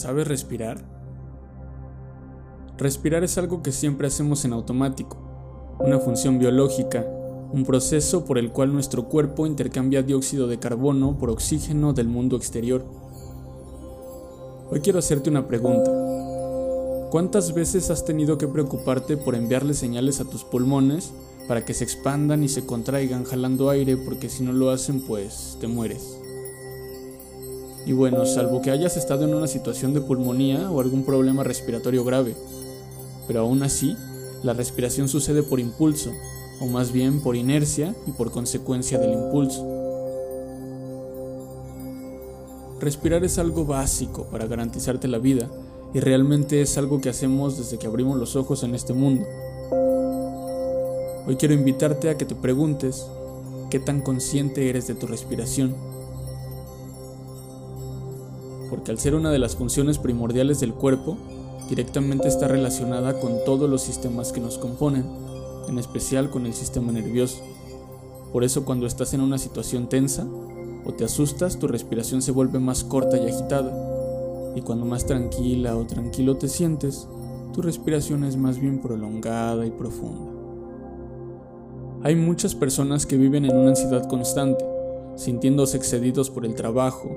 ¿sabes respirar? Respirar es algo que siempre hacemos en automático, una función biológica, un proceso por el cual nuestro cuerpo intercambia dióxido de carbono por oxígeno del mundo exterior. Hoy quiero hacerte una pregunta. ¿Cuántas veces has tenido que preocuparte por enviarle señales a tus pulmones para que se expandan y se contraigan jalando aire porque si no lo hacen pues te mueres? Y bueno, salvo que hayas estado en una situación de pulmonía o algún problema respiratorio grave, pero aún así, la respiración sucede por impulso, o más bien por inercia y por consecuencia del impulso. Respirar es algo básico para garantizarte la vida y realmente es algo que hacemos desde que abrimos los ojos en este mundo. Hoy quiero invitarte a que te preguntes qué tan consciente eres de tu respiración. Porque al ser una de las funciones primordiales del cuerpo, directamente está relacionada con todos los sistemas que nos componen, en especial con el sistema nervioso. Por eso cuando estás en una situación tensa o te asustas, tu respiración se vuelve más corta y agitada. Y cuando más tranquila o tranquilo te sientes, tu respiración es más bien prolongada y profunda. Hay muchas personas que viven en una ansiedad constante, sintiéndose excedidos por el trabajo,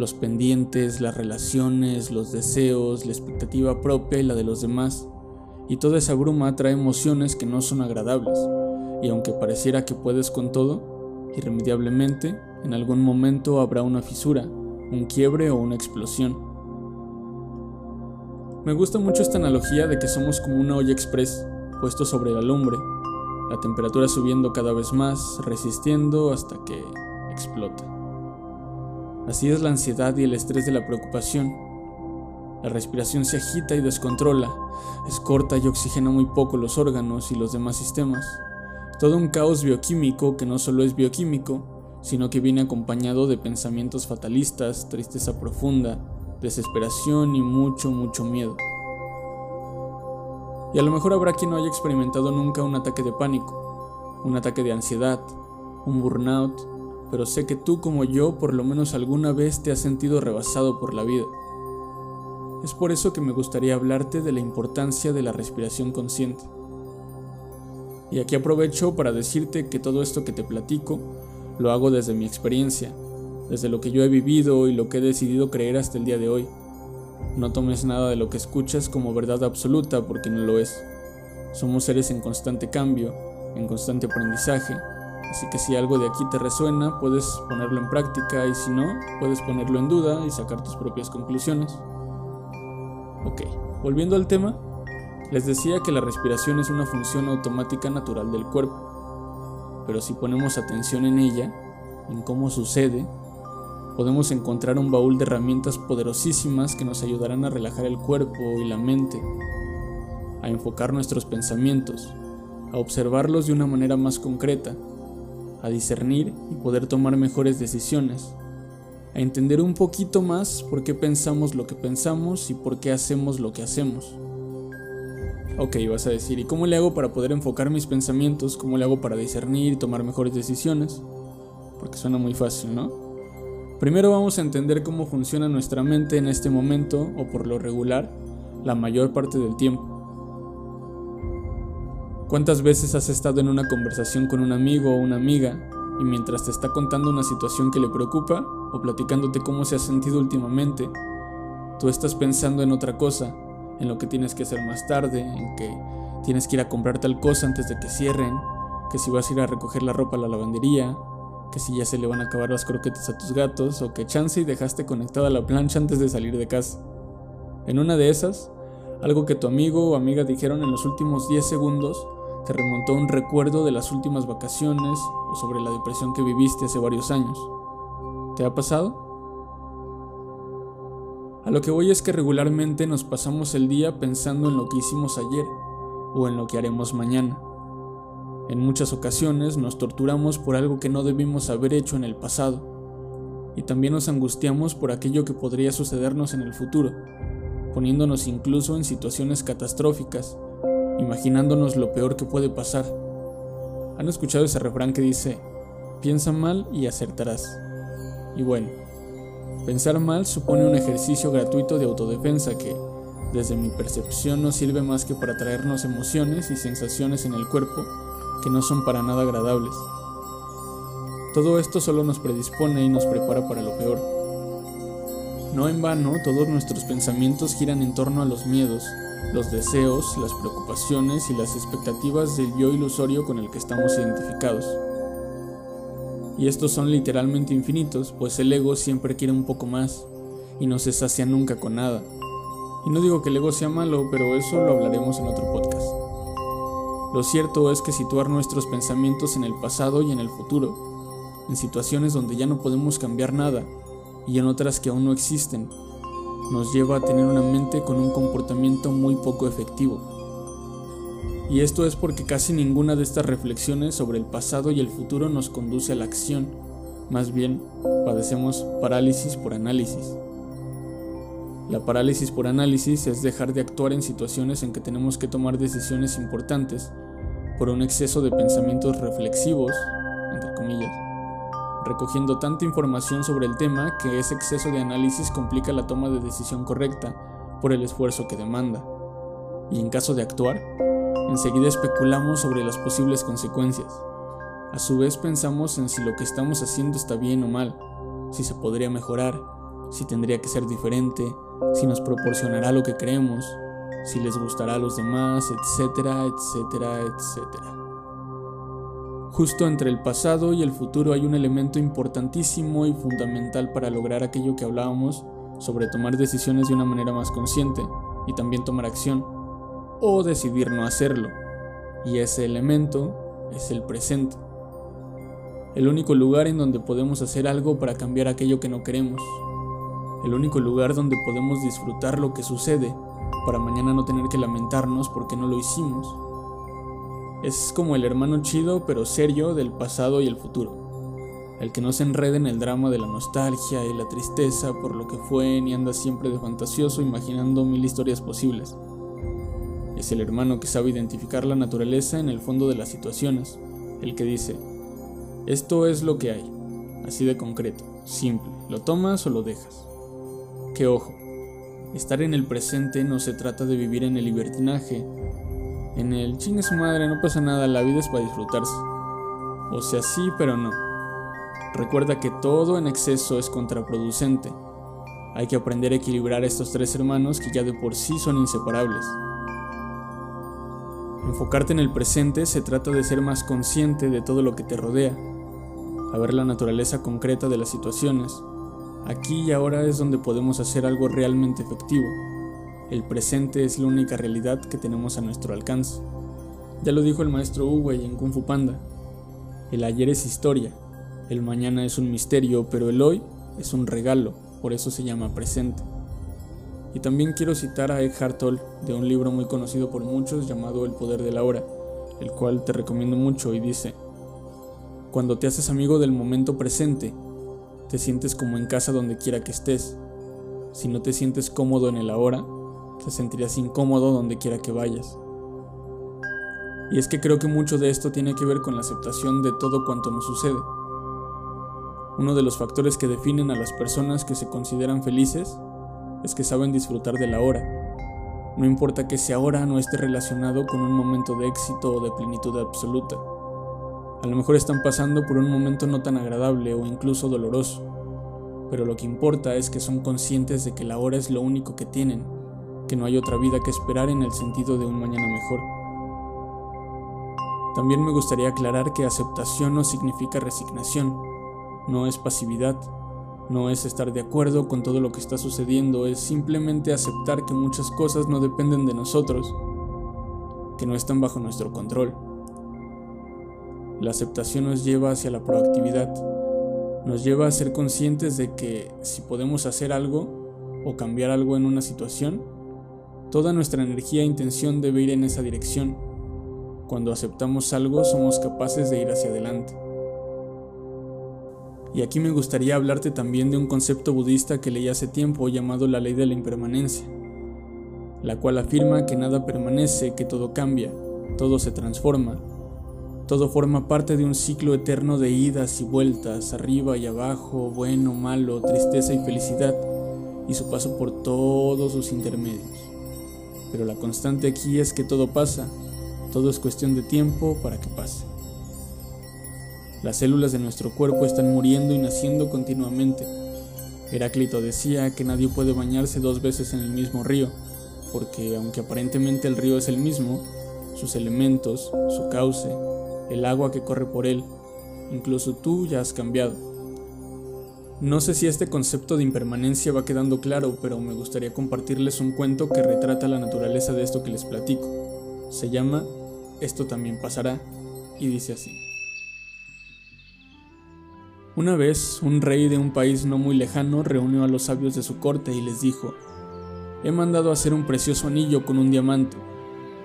los pendientes, las relaciones, los deseos, la expectativa propia y la de los demás. Y toda esa bruma trae emociones que no son agradables, y aunque pareciera que puedes con todo, irremediablemente, en algún momento habrá una fisura, un quiebre o una explosión. Me gusta mucho esta analogía de que somos como una olla express, puesto sobre la lumbre, la temperatura subiendo cada vez más, resistiendo hasta que explota. Así es la ansiedad y el estrés de la preocupación. La respiración se agita y descontrola, es corta y oxigena muy poco los órganos y los demás sistemas. Todo un caos bioquímico que no solo es bioquímico, sino que viene acompañado de pensamientos fatalistas, tristeza profunda, desesperación y mucho, mucho miedo. Y a lo mejor habrá quien no haya experimentado nunca un ataque de pánico, un ataque de ansiedad, un burnout pero sé que tú como yo por lo menos alguna vez te has sentido rebasado por la vida. Es por eso que me gustaría hablarte de la importancia de la respiración consciente. Y aquí aprovecho para decirte que todo esto que te platico lo hago desde mi experiencia, desde lo que yo he vivido y lo que he decidido creer hasta el día de hoy. No tomes nada de lo que escuchas como verdad absoluta porque no lo es. Somos seres en constante cambio, en constante aprendizaje, Así que si algo de aquí te resuena, puedes ponerlo en práctica y si no, puedes ponerlo en duda y sacar tus propias conclusiones. Ok, volviendo al tema, les decía que la respiración es una función automática natural del cuerpo, pero si ponemos atención en ella, en cómo sucede, podemos encontrar un baúl de herramientas poderosísimas que nos ayudarán a relajar el cuerpo y la mente, a enfocar nuestros pensamientos, a observarlos de una manera más concreta a discernir y poder tomar mejores decisiones, a entender un poquito más por qué pensamos lo que pensamos y por qué hacemos lo que hacemos. Ok, vas a decir, ¿y cómo le hago para poder enfocar mis pensamientos? ¿Cómo le hago para discernir y tomar mejores decisiones? Porque suena muy fácil, ¿no? Primero vamos a entender cómo funciona nuestra mente en este momento o por lo regular la mayor parte del tiempo. ¿Cuántas veces has estado en una conversación con un amigo o una amiga y mientras te está contando una situación que le preocupa o platicándote cómo se ha sentido últimamente, tú estás pensando en otra cosa, en lo que tienes que hacer más tarde, en que tienes que ir a comprar tal cosa antes de que cierren, que si vas a ir a recoger la ropa a la lavandería, que si ya se le van a acabar las croquetas a tus gatos o que chance y dejaste conectada la plancha antes de salir de casa. En una de esas, algo que tu amigo o amiga dijeron en los últimos 10 segundos remontó un recuerdo de las últimas vacaciones o sobre la depresión que viviste hace varios años. ¿Te ha pasado? A lo que voy es que regularmente nos pasamos el día pensando en lo que hicimos ayer o en lo que haremos mañana. En muchas ocasiones nos torturamos por algo que no debimos haber hecho en el pasado y también nos angustiamos por aquello que podría sucedernos en el futuro, poniéndonos incluso en situaciones catastróficas imaginándonos lo peor que puede pasar. ¿Han escuchado ese refrán que dice, piensa mal y acertarás? Y bueno, Pensar mal supone un ejercicio gratuito de autodefensa que, desde mi percepción, no sirve más que para traernos emociones y sensaciones en el cuerpo que no son para nada agradables. Todo esto solo nos predispone y nos prepara para lo peor. No en vano, todos nuestros pensamientos giran en torno a los miedos, los deseos, las preocupaciones y las expectativas del yo ilusorio con el que estamos identificados. Y estos son literalmente infinitos, pues el ego siempre quiere un poco más y no se sacia nunca con nada. Y no digo que el ego sea malo, pero eso lo hablaremos en otro podcast. Lo cierto es que situar nuestros pensamientos en el pasado y en el futuro, en situaciones donde ya no podemos cambiar nada y en otras que aún no existen, nos lleva a tener una mente con un comportamiento muy poco efectivo. Y esto es porque casi ninguna de estas reflexiones sobre el pasado y el futuro nos conduce a la acción, más bien padecemos parálisis por análisis. La parálisis por análisis es dejar de actuar en situaciones en que tenemos que tomar decisiones importantes por un exceso de pensamientos reflexivos, entre comillas, recogiendo tanta información sobre el tema que ese exceso de análisis complica la toma de decisión correcta por el esfuerzo que demanda. Y en caso de actuar, Enseguida especulamos sobre las posibles consecuencias. A su vez pensamos en si lo que estamos haciendo está bien o mal, si se podría mejorar, si tendría que ser diferente, si nos proporcionará lo que creemos, si les gustará a los demás, etcétera, etcétera, etcétera. Justo entre el pasado y el futuro hay un elemento importantísimo y fundamental para lograr aquello que hablábamos sobre tomar decisiones de una manera más consciente y también tomar acción o decidir no hacerlo, y ese elemento es el presente. El único lugar en donde podemos hacer algo para cambiar aquello que no queremos. El único lugar donde podemos disfrutar lo que sucede para mañana no tener que lamentarnos porque no lo hicimos. Es como el hermano chido pero serio del pasado y el futuro. El que no se enreda en el drama de la nostalgia y la tristeza por lo que fue ni anda siempre de fantasioso imaginando mil historias posibles. Es el hermano que sabe identificar la naturaleza en el fondo de las situaciones, el que dice, esto es lo que hay, así de concreto, simple, lo tomas o lo dejas. Que ojo, estar en el presente no se trata de vivir en el libertinaje, en el chingue su madre, no pasa nada, la vida es para disfrutarse. O sea, sí, pero no. Recuerda que todo en exceso es contraproducente. Hay que aprender a equilibrar a estos tres hermanos que ya de por sí son inseparables. Enfocarte en el presente se trata de ser más consciente de todo lo que te rodea, a ver la naturaleza concreta de las situaciones. Aquí y ahora es donde podemos hacer algo realmente efectivo. El presente es la única realidad que tenemos a nuestro alcance. Ya lo dijo el maestro Uwei en Kung Fu Panda. El ayer es historia, el mañana es un misterio, pero el hoy es un regalo, por eso se llama presente. Y también quiero citar a Eckhart Tolle de un libro muy conocido por muchos llamado El poder de la hora, el cual te recomiendo mucho y dice, cuando te haces amigo del momento presente, te sientes como en casa donde quiera que estés. Si no te sientes cómodo en el ahora, te sentirás incómodo donde quiera que vayas. Y es que creo que mucho de esto tiene que ver con la aceptación de todo cuanto nos sucede. Uno de los factores que definen a las personas que se consideran felices es que saben disfrutar de la hora. No importa que ese ahora no esté relacionado con un momento de éxito o de plenitud absoluta. A lo mejor están pasando por un momento no tan agradable o incluso doloroso, pero lo que importa es que son conscientes de que la hora es lo único que tienen, que no hay otra vida que esperar en el sentido de un mañana mejor. También me gustaría aclarar que aceptación no significa resignación, no es pasividad, no es estar de acuerdo con todo lo que está sucediendo, es simplemente aceptar que muchas cosas no dependen de nosotros, que no están bajo nuestro control. La aceptación nos lleva hacia la proactividad, nos lleva a ser conscientes de que si podemos hacer algo o cambiar algo en una situación, toda nuestra energía e intención debe ir en esa dirección. Cuando aceptamos algo somos capaces de ir hacia adelante. Y aquí me gustaría hablarte también de un concepto budista que leí hace tiempo llamado la ley de la impermanencia, la cual afirma que nada permanece, que todo cambia, todo se transforma, Todo forma parte de un ciclo eterno de idas y vueltas, arriba y abajo, bueno, malo, tristeza y felicidad, y su paso por todos sus intermedios. Pero la constante aquí es que todo pasa, todo es cuestión de tiempo para que pase. Las células de nuestro cuerpo están muriendo y naciendo continuamente. Heráclito decía que nadie puede bañarse dos veces en el mismo río, porque aunque aparentemente el río es el mismo, sus elementos, su cauce, el agua que corre por él, incluso tú ya has cambiado. No sé si este concepto de impermanencia va quedando claro, pero me gustaría compartirles un cuento que retrata la naturaleza de esto que les platico. Se llama Esto también pasará y dice así. Una vez, un rey de un país no muy lejano reunió a los sabios de su corte y les dijo, He mandado hacer un precioso anillo con un diamante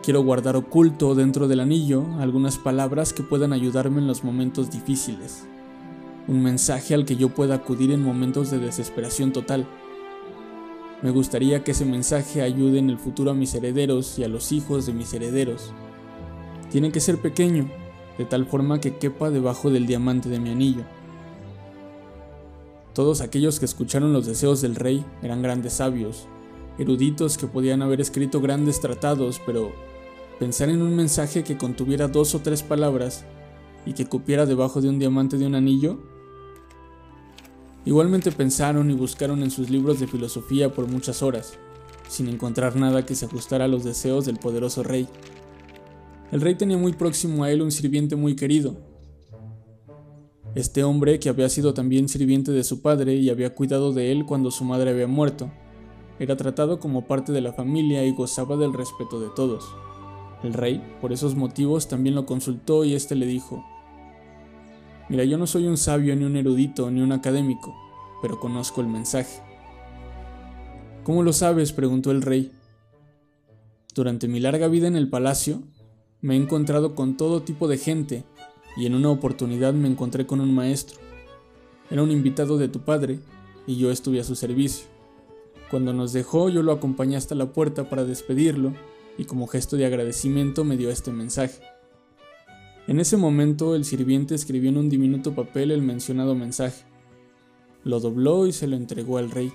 Quiero guardar oculto dentro del anillo algunas palabras que puedan ayudarme en los momentos difíciles. Un mensaje al que yo pueda acudir en momentos de desesperación total. Me gustaría que ese mensaje ayude en el futuro a mis herederos y a los hijos de mis herederos. Tiene que ser pequeño, de tal forma que quepa debajo del diamante de mi anillo. Todos aquellos que escucharon los deseos del rey eran grandes sabios, eruditos que podían haber escrito grandes tratados, pero Pensar en un mensaje que contuviera dos o tres palabras y que cupiera debajo de un diamante de un anillo. Igualmente pensaron y buscaron en sus libros de filosofía por muchas horas, sin encontrar nada que se ajustara a los deseos del poderoso rey. El rey tenía muy próximo a él un sirviente muy querido. Este hombre, que había sido también sirviente de su padre y había cuidado de él cuando su madre había muerto, era tratado como parte de la familia y gozaba del respeto de todos. El rey, por esos motivos, también lo consultó y éste le dijo, Mira, yo no soy un sabio, ni un erudito, ni un académico, pero conozco el mensaje. ¿Cómo lo sabes? preguntó el rey. Durante mi larga vida en el palacio, me he encontrado con todo tipo de gente, y en una oportunidad me encontré con un maestro. Era un invitado de tu padre, y yo estuve a su servicio. Cuando nos dejó, yo lo acompañé hasta la puerta para despedirlo, y como gesto de agradecimiento me dio este mensaje. En ese momento el sirviente escribió en un diminuto papel el mencionado mensaje. Lo dobló y se lo entregó al rey.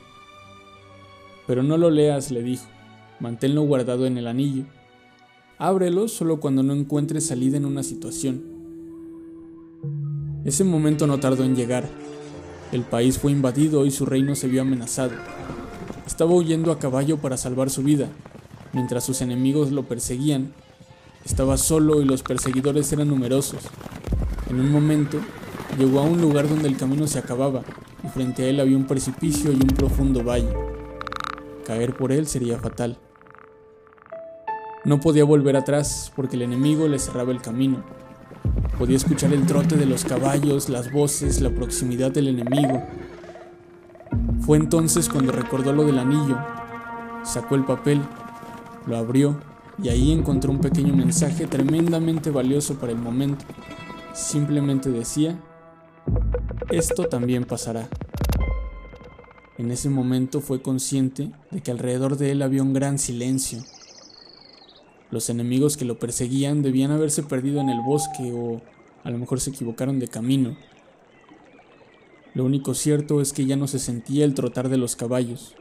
Pero no lo leas, le dijo, manténlo guardado en el anillo. Ábrelo solo cuando no encuentres salida en una situación. Ese momento no tardó en llegar. El país fue invadido y su reino se vio amenazado. Estaba huyendo a caballo para salvar su vida, mientras sus enemigos lo perseguían. Estaba solo y los perseguidores eran numerosos. En un momento, llegó a un lugar donde el camino se acababa y frente a él había un precipicio y un profundo valle. Caer por él sería fatal. No podía volver atrás porque el enemigo le cerraba el camino. Podía escuchar el trote de los caballos, las voces, la proximidad del enemigo. Fue entonces cuando recordó lo del anillo, sacó el papel lo abrió y ahí encontró un pequeño mensaje tremendamente valioso para el momento. Simplemente decía, esto también pasará. En ese momento fue consciente de que alrededor de él había un gran silencio. Los enemigos que lo perseguían debían haberse perdido en el bosque o a lo mejor se equivocaron de camino. Lo único cierto es que ya no se sentía el trotar de los caballos.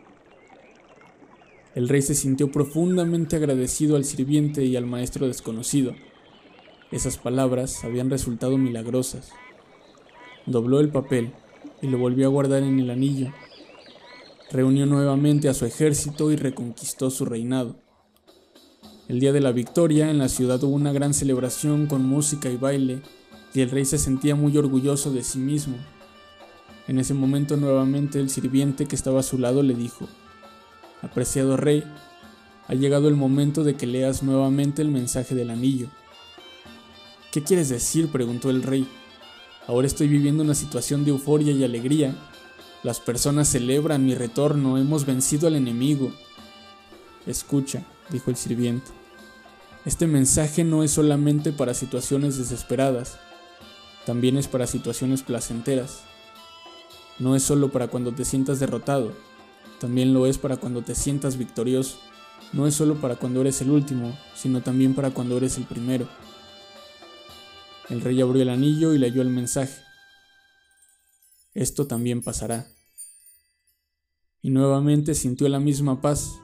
El rey se sintió profundamente agradecido al sirviente y al maestro desconocido. Esas palabras habían resultado milagrosas. Dobló el papel y lo volvió a guardar en el anillo. Reunió nuevamente a su ejército y reconquistó su reinado. El día de la victoria en la ciudad hubo una gran celebración con música y baile, y el rey se sentía muy orgulloso de sí mismo. En ese momento nuevamente el sirviente que estaba a su lado le dijo, Apreciado rey, ha llegado el momento de que leas nuevamente el mensaje del anillo. ¿Qué quieres decir? preguntó el rey. Ahora estoy viviendo una situación de euforia y alegría. Las personas celebran mi retorno, hemos vencido al enemigo. Escucha, dijo el sirviente. Este mensaje no es solamente para situaciones desesperadas, también es para situaciones placenteras. No es solo para cuando te sientas derrotado, también lo es para cuando te sientas victorioso. No es solo para cuando eres el último, sino también para cuando eres el primero. El rey abrió el anillo y leyó el mensaje. Esto también pasará. Y nuevamente sintió la misma paz,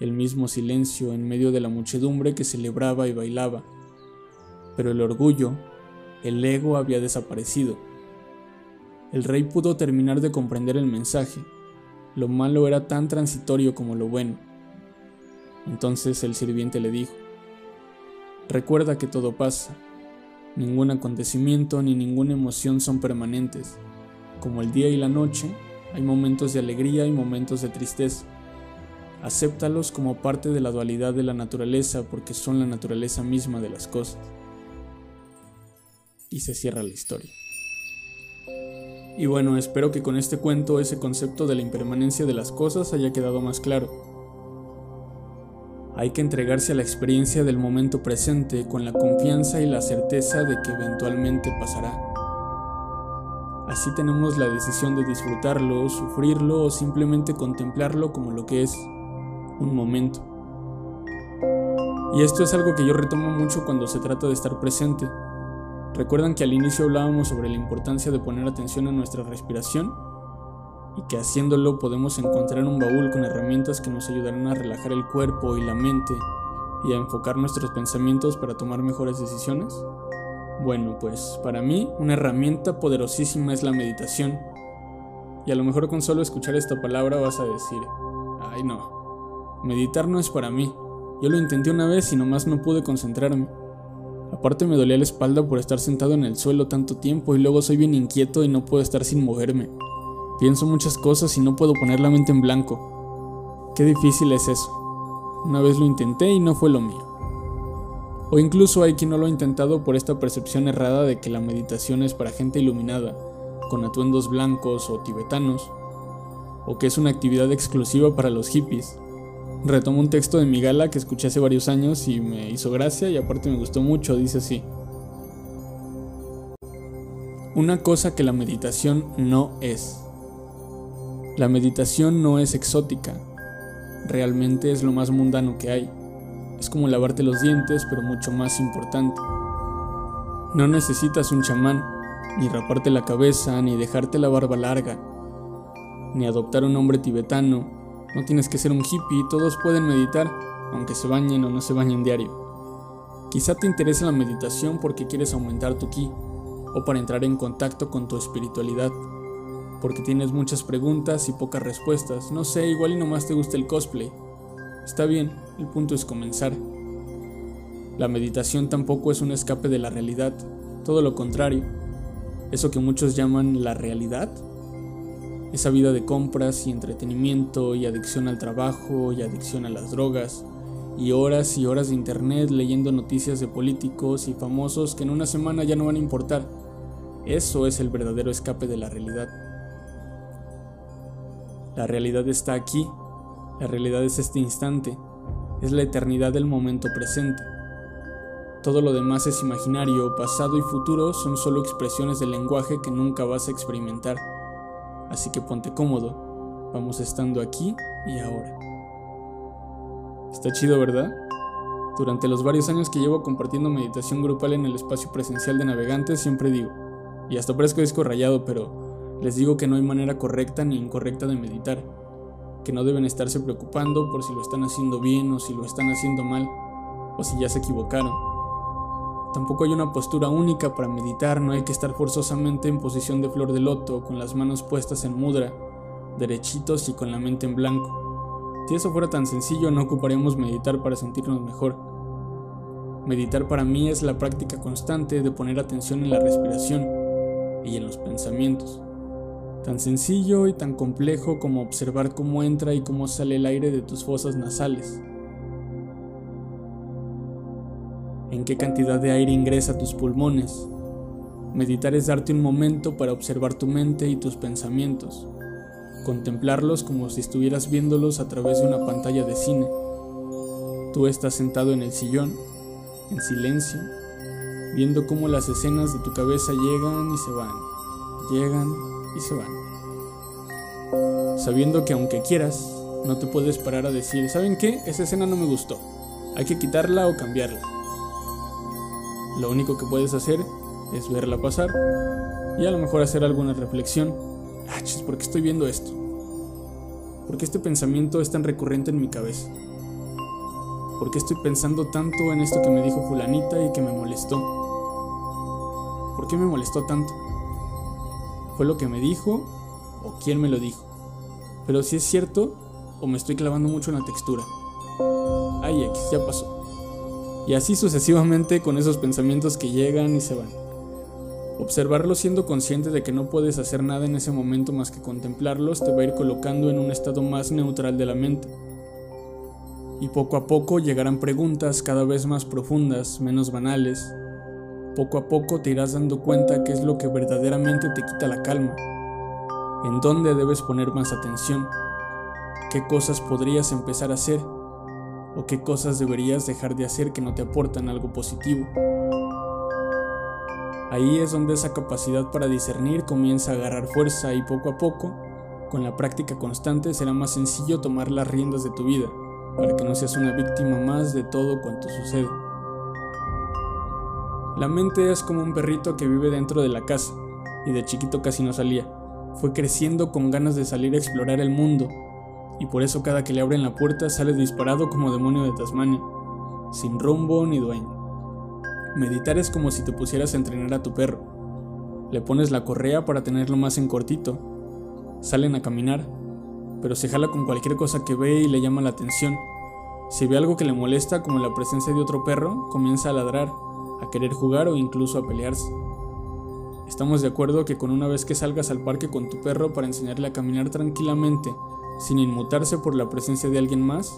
el mismo silencio en medio de la muchedumbre que celebraba y bailaba. Pero el orgullo, el ego había desaparecido. El rey pudo terminar de comprender el mensaje. Lo malo era tan transitorio como lo bueno. Entonces el sirviente le dijo, Recuerda que todo pasa. Ningún acontecimiento ni ninguna emoción son permanentes. Como el día y la noche, hay momentos de alegría y momentos de tristeza. Acéptalos como parte de la dualidad de la naturaleza porque son la naturaleza misma de las cosas. Y se cierra la historia. Y bueno, espero que con este cuento ese concepto de la impermanencia de las cosas haya quedado más claro. Hay que entregarse a la experiencia del momento presente con la confianza y la certeza de que eventualmente pasará. Así tenemos la decisión de disfrutarlo, sufrirlo o simplemente contemplarlo como lo que es, un momento. Y esto es algo que yo retomo mucho cuando se trata de estar presente. ¿Recuerdan que al inicio hablábamos sobre la importancia de poner atención a nuestra respiración? y que haciéndolo podemos encontrar un baúl con herramientas que nos ayudarán a relajar el cuerpo y la mente y a enfocar nuestros pensamientos para tomar mejores decisiones? Bueno, pues para mí una herramienta poderosísima es la meditación. Y a lo mejor con solo escuchar esta palabra vas a decir, ay no, meditar no es para mí. Yo lo intenté una vez y nomás no pude concentrarme. Aparte me dolía la espalda por estar sentado en el suelo tanto tiempo y luego soy bien inquieto y no puedo estar sin moverme. Pienso muchas cosas y no puedo poner la mente en blanco. Qué difícil es eso. Una vez lo intenté y no fue lo mío. O incluso hay quien no lo ha intentado por esta percepción errada de que la meditación es para gente iluminada, con atuendos blancos o tibetanos, o que es una actividad exclusiva para los hippies. Retomo un texto de Migala que escuché hace varios años y me hizo gracia y aparte me gustó mucho, dice así. Una cosa que la meditación no es. La meditación no es exótica, realmente es lo más mundano que hay. Es como lavarte los dientes, pero mucho más importante. No necesitas un chamán, ni raparte la cabeza, ni dejarte la barba larga, ni adoptar un nombre tibetano. No tienes que ser un hippie, todos pueden meditar, aunque se bañen o no se bañen diario. Quizá te interese la meditación porque quieres aumentar tu ki, o para entrar en contacto con tu espiritualidad porque tienes muchas preguntas y pocas respuestas. No sé, igual y nomás te gusta el cosplay. Está bien, el punto es comenzar. La meditación tampoco es un escape de la realidad, todo lo contrario. Eso que muchos llaman la realidad, esa vida de compras y entretenimiento y adicción al trabajo y adicción a las drogas y horas y horas de internet leyendo noticias de políticos y famosos que en una semana ya no van a importar. Eso es el verdadero escape de la realidad. La realidad está aquí, la realidad es este instante, es la eternidad del momento presente. Todo lo demás es imaginario, pasado y futuro son solo expresiones del lenguaje que nunca vas a experimentar. Así que ponte cómodo, vamos estando aquí y ahora. Está chido, ¿verdad? Durante los varios años que llevo compartiendo meditación grupal en el espacio presencial de navegantes, siempre digo, y hasta parezco disco rayado, pero les digo que no hay manera correcta ni incorrecta de meditar, que no deben estarse preocupando por si lo están haciendo bien o si lo están haciendo mal, o si ya se equivocaron. Tampoco hay una postura única para meditar, no hay que estar forzosamente en posición de flor de loto, con las manos puestas en mudra, derechitos y con la mente en blanco. Si eso fuera tan sencillo, no ocuparíamos meditar para sentirnos mejor. Meditar para mí es la práctica constante de poner atención en la respiración y en los pensamientos. Tan sencillo y tan complejo como observar cómo entra y cómo sale el aire de tus fosas nasales. En qué cantidad de aire ingresa tus pulmones. Meditar es darte un momento para observar tu mente y tus pensamientos. Contemplarlos como si estuvieras viéndolos a través de una pantalla de cine. Tú estás sentado en el sillón, en silencio, viendo cómo las escenas de tu cabeza llegan y se van, llegan y se van. Sabiendo que aunque quieras, no te puedes parar a decir, ¿saben qué? Esa escena no me gustó. Hay que quitarla o cambiarla. Lo único que puedes hacer es verla pasar y a lo mejor hacer alguna reflexión. Ah, ¿por qué estoy viendo esto? ¿Por qué este pensamiento es tan recurrente en mi cabeza? ¿Por qué estoy pensando tanto en esto que me dijo fulanita y que me molestó? ¿Por qué me molestó tanto? ¿Fue lo que me dijo o quién me lo dijo? Pero si es cierto o me estoy clavando mucho en la textura. Ay, X, ya pasó. Y así sucesivamente con esos pensamientos que llegan y se van. Observarlos siendo consciente de que no puedes hacer nada en ese momento más que contemplarlos te va a ir colocando en un estado más neutral de la mente. Y poco a poco llegarán preguntas cada vez más profundas, menos banales. Poco a poco te irás dando cuenta qué es lo que verdaderamente te quita la calma, en dónde debes poner más atención, qué cosas podrías empezar a hacer o qué cosas deberías dejar de hacer que no te aportan algo positivo. Ahí es donde esa capacidad para discernir comienza a agarrar fuerza y poco a poco, con la práctica constante, será más sencillo tomar las riendas de tu vida, para que no seas una víctima más de todo cuanto sucede. La mente es como un perrito que vive dentro de la casa, y de chiquito casi no salía. Fue creciendo con ganas de salir a explorar el mundo, y por eso cada que le abren la puerta sale disparado como demonio de Tasmania, sin rumbo ni dueño. Meditar es como si te pusieras a entrenar a tu perro. Le pones la correa para tenerlo más en cortito. Salen a caminar, pero se jala con cualquier cosa que ve y le llama la atención. Si ve algo que le molesta, como la presencia de otro perro, comienza a ladrar, a querer jugar o incluso a pelearse. Estamos de acuerdo que con una vez que salgas al parque con tu perro para enseñarle a caminar tranquilamente sin inmutarse por la presencia de alguien más,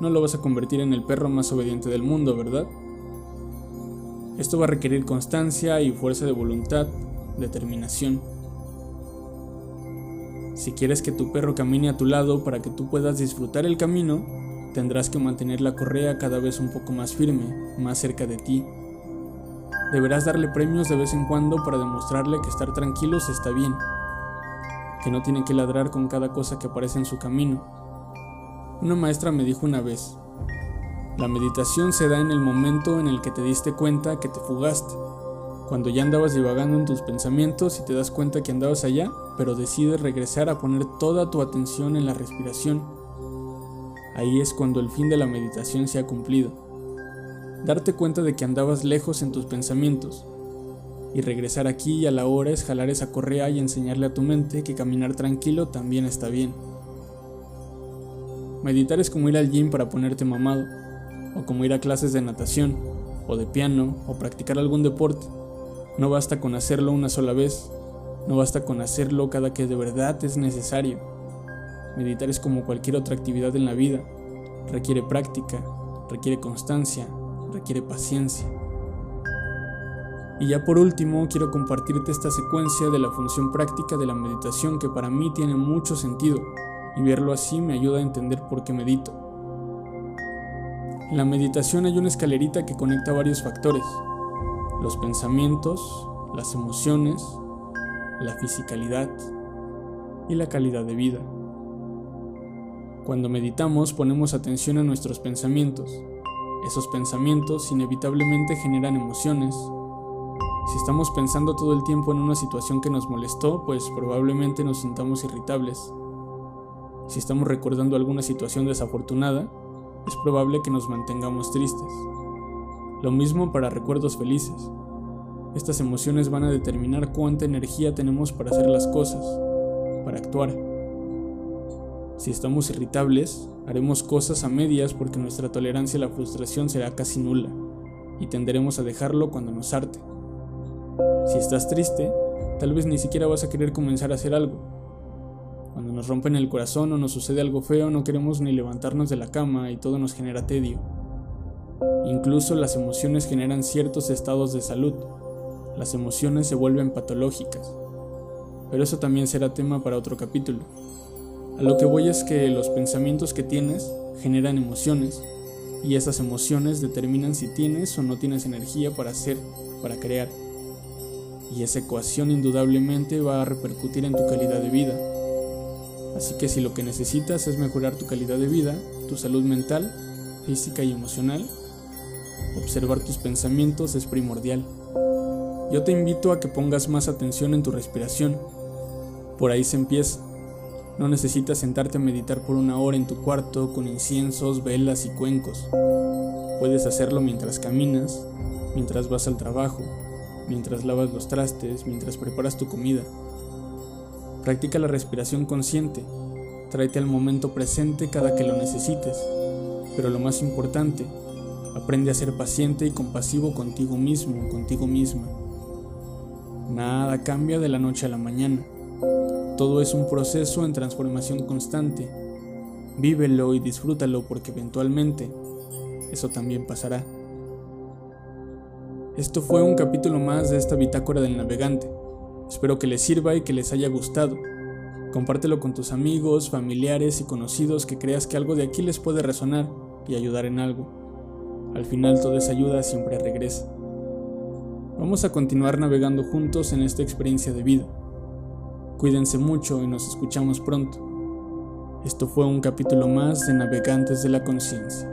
no lo vas a convertir en el perro más obediente del mundo, ¿verdad? Esto va a requerir constancia y fuerza de voluntad, determinación. Si quieres que tu perro camine a tu lado para que tú puedas disfrutar el camino, tendrás que mantener la correa cada vez un poco más firme, más cerca de ti. Deberás darle premios de vez en cuando para demostrarle que estar tranquilos está bien, que no tiene que ladrar con cada cosa que aparece en su camino. Una maestra me dijo una vez, la meditación se da en el momento en el que te diste cuenta que te fugaste, cuando ya andabas divagando en tus pensamientos y te das cuenta que andabas allá, pero decides regresar a poner toda tu atención en la respiración. Ahí es cuando el fin de la meditación se ha cumplido. Darte cuenta de que andabas lejos en tus pensamientos, y regresar aquí y a la hora es jalar esa correa y enseñarle a tu mente que caminar tranquilo también está bien. Meditar es como ir al gym para ponerte mamado, o como ir a clases de natación, o de piano, o practicar algún deporte. No basta con hacerlo una sola vez, no basta con hacerlo cada que de verdad es necesario. Meditar es como cualquier otra actividad en la vida, requiere práctica, requiere constancia, requiere paciencia. Y ya por último, quiero compartirte esta secuencia de la función práctica de la meditación que para mí tiene mucho sentido y verlo así me ayuda a entender por qué medito. En la meditación hay una escalerita que conecta varios factores, los pensamientos, las emociones, la fisicalidad y la calidad de vida. Cuando meditamos ponemos atención a nuestros pensamientos. Esos pensamientos inevitablemente generan emociones, si estamos pensando todo el tiempo en una situación que nos molestó, pues probablemente nos sintamos irritables. Si estamos recordando alguna situación desafortunada, es probable que nos mantengamos tristes. Lo mismo para recuerdos felices. Estas emociones van a determinar cuánta energía tenemos para hacer las cosas, para actuar. Si estamos irritables, haremos cosas a medias porque nuestra tolerancia a la frustración será casi nula y tenderemos a dejarlo cuando nos arte. Si estás triste, tal vez ni siquiera vas a querer comenzar a hacer algo. Cuando nos rompen el corazón o nos sucede algo feo, no queremos ni levantarnos de la cama y todo nos genera tedio. Incluso las emociones generan ciertos estados de salud. Las emociones se vuelven patológicas. Pero eso también será tema para otro capítulo. A lo que voy es que los pensamientos que tienes generan emociones y esas emociones determinan si tienes o no tienes energía para hacer, para crear y esa ecuación indudablemente va a repercutir en tu calidad de vida. Así que si lo que necesitas es mejorar tu calidad de vida, tu salud mental, física y emocional, observar tus pensamientos es primordial. yo te invito a que pongas más atención en tu respiración. Por ahí se empieza. No necesitas sentarte a meditar por una hora en tu cuarto con inciensos, velas y cuencos. Puedes hacerlo mientras caminas, mientras vas al trabajo, mientras lavas los trastes, mientras preparas tu comida. Practica la respiración consciente. Tráete al momento presente cada que lo necesites. Pero lo más importante, aprende a ser paciente y compasivo contigo mismo, contigo misma. Nada cambia de la noche a la mañana. Todo es un proceso en transformación constante. Vívelo y disfrútalo porque eventualmente eso también pasará. Esto fue un capítulo más de esta bitácora del navegante. Espero que les sirva y que les haya gustado. Compártelo con tus amigos, familiares y conocidos que creas que algo de aquí les puede resonar y ayudar en algo. Al final toda esa ayuda siempre regresa. Vamos a continuar navegando juntos en esta experiencia de vida. Cuídense mucho y nos escuchamos pronto. Esto fue un capítulo más de Navegantes de la Conciencia.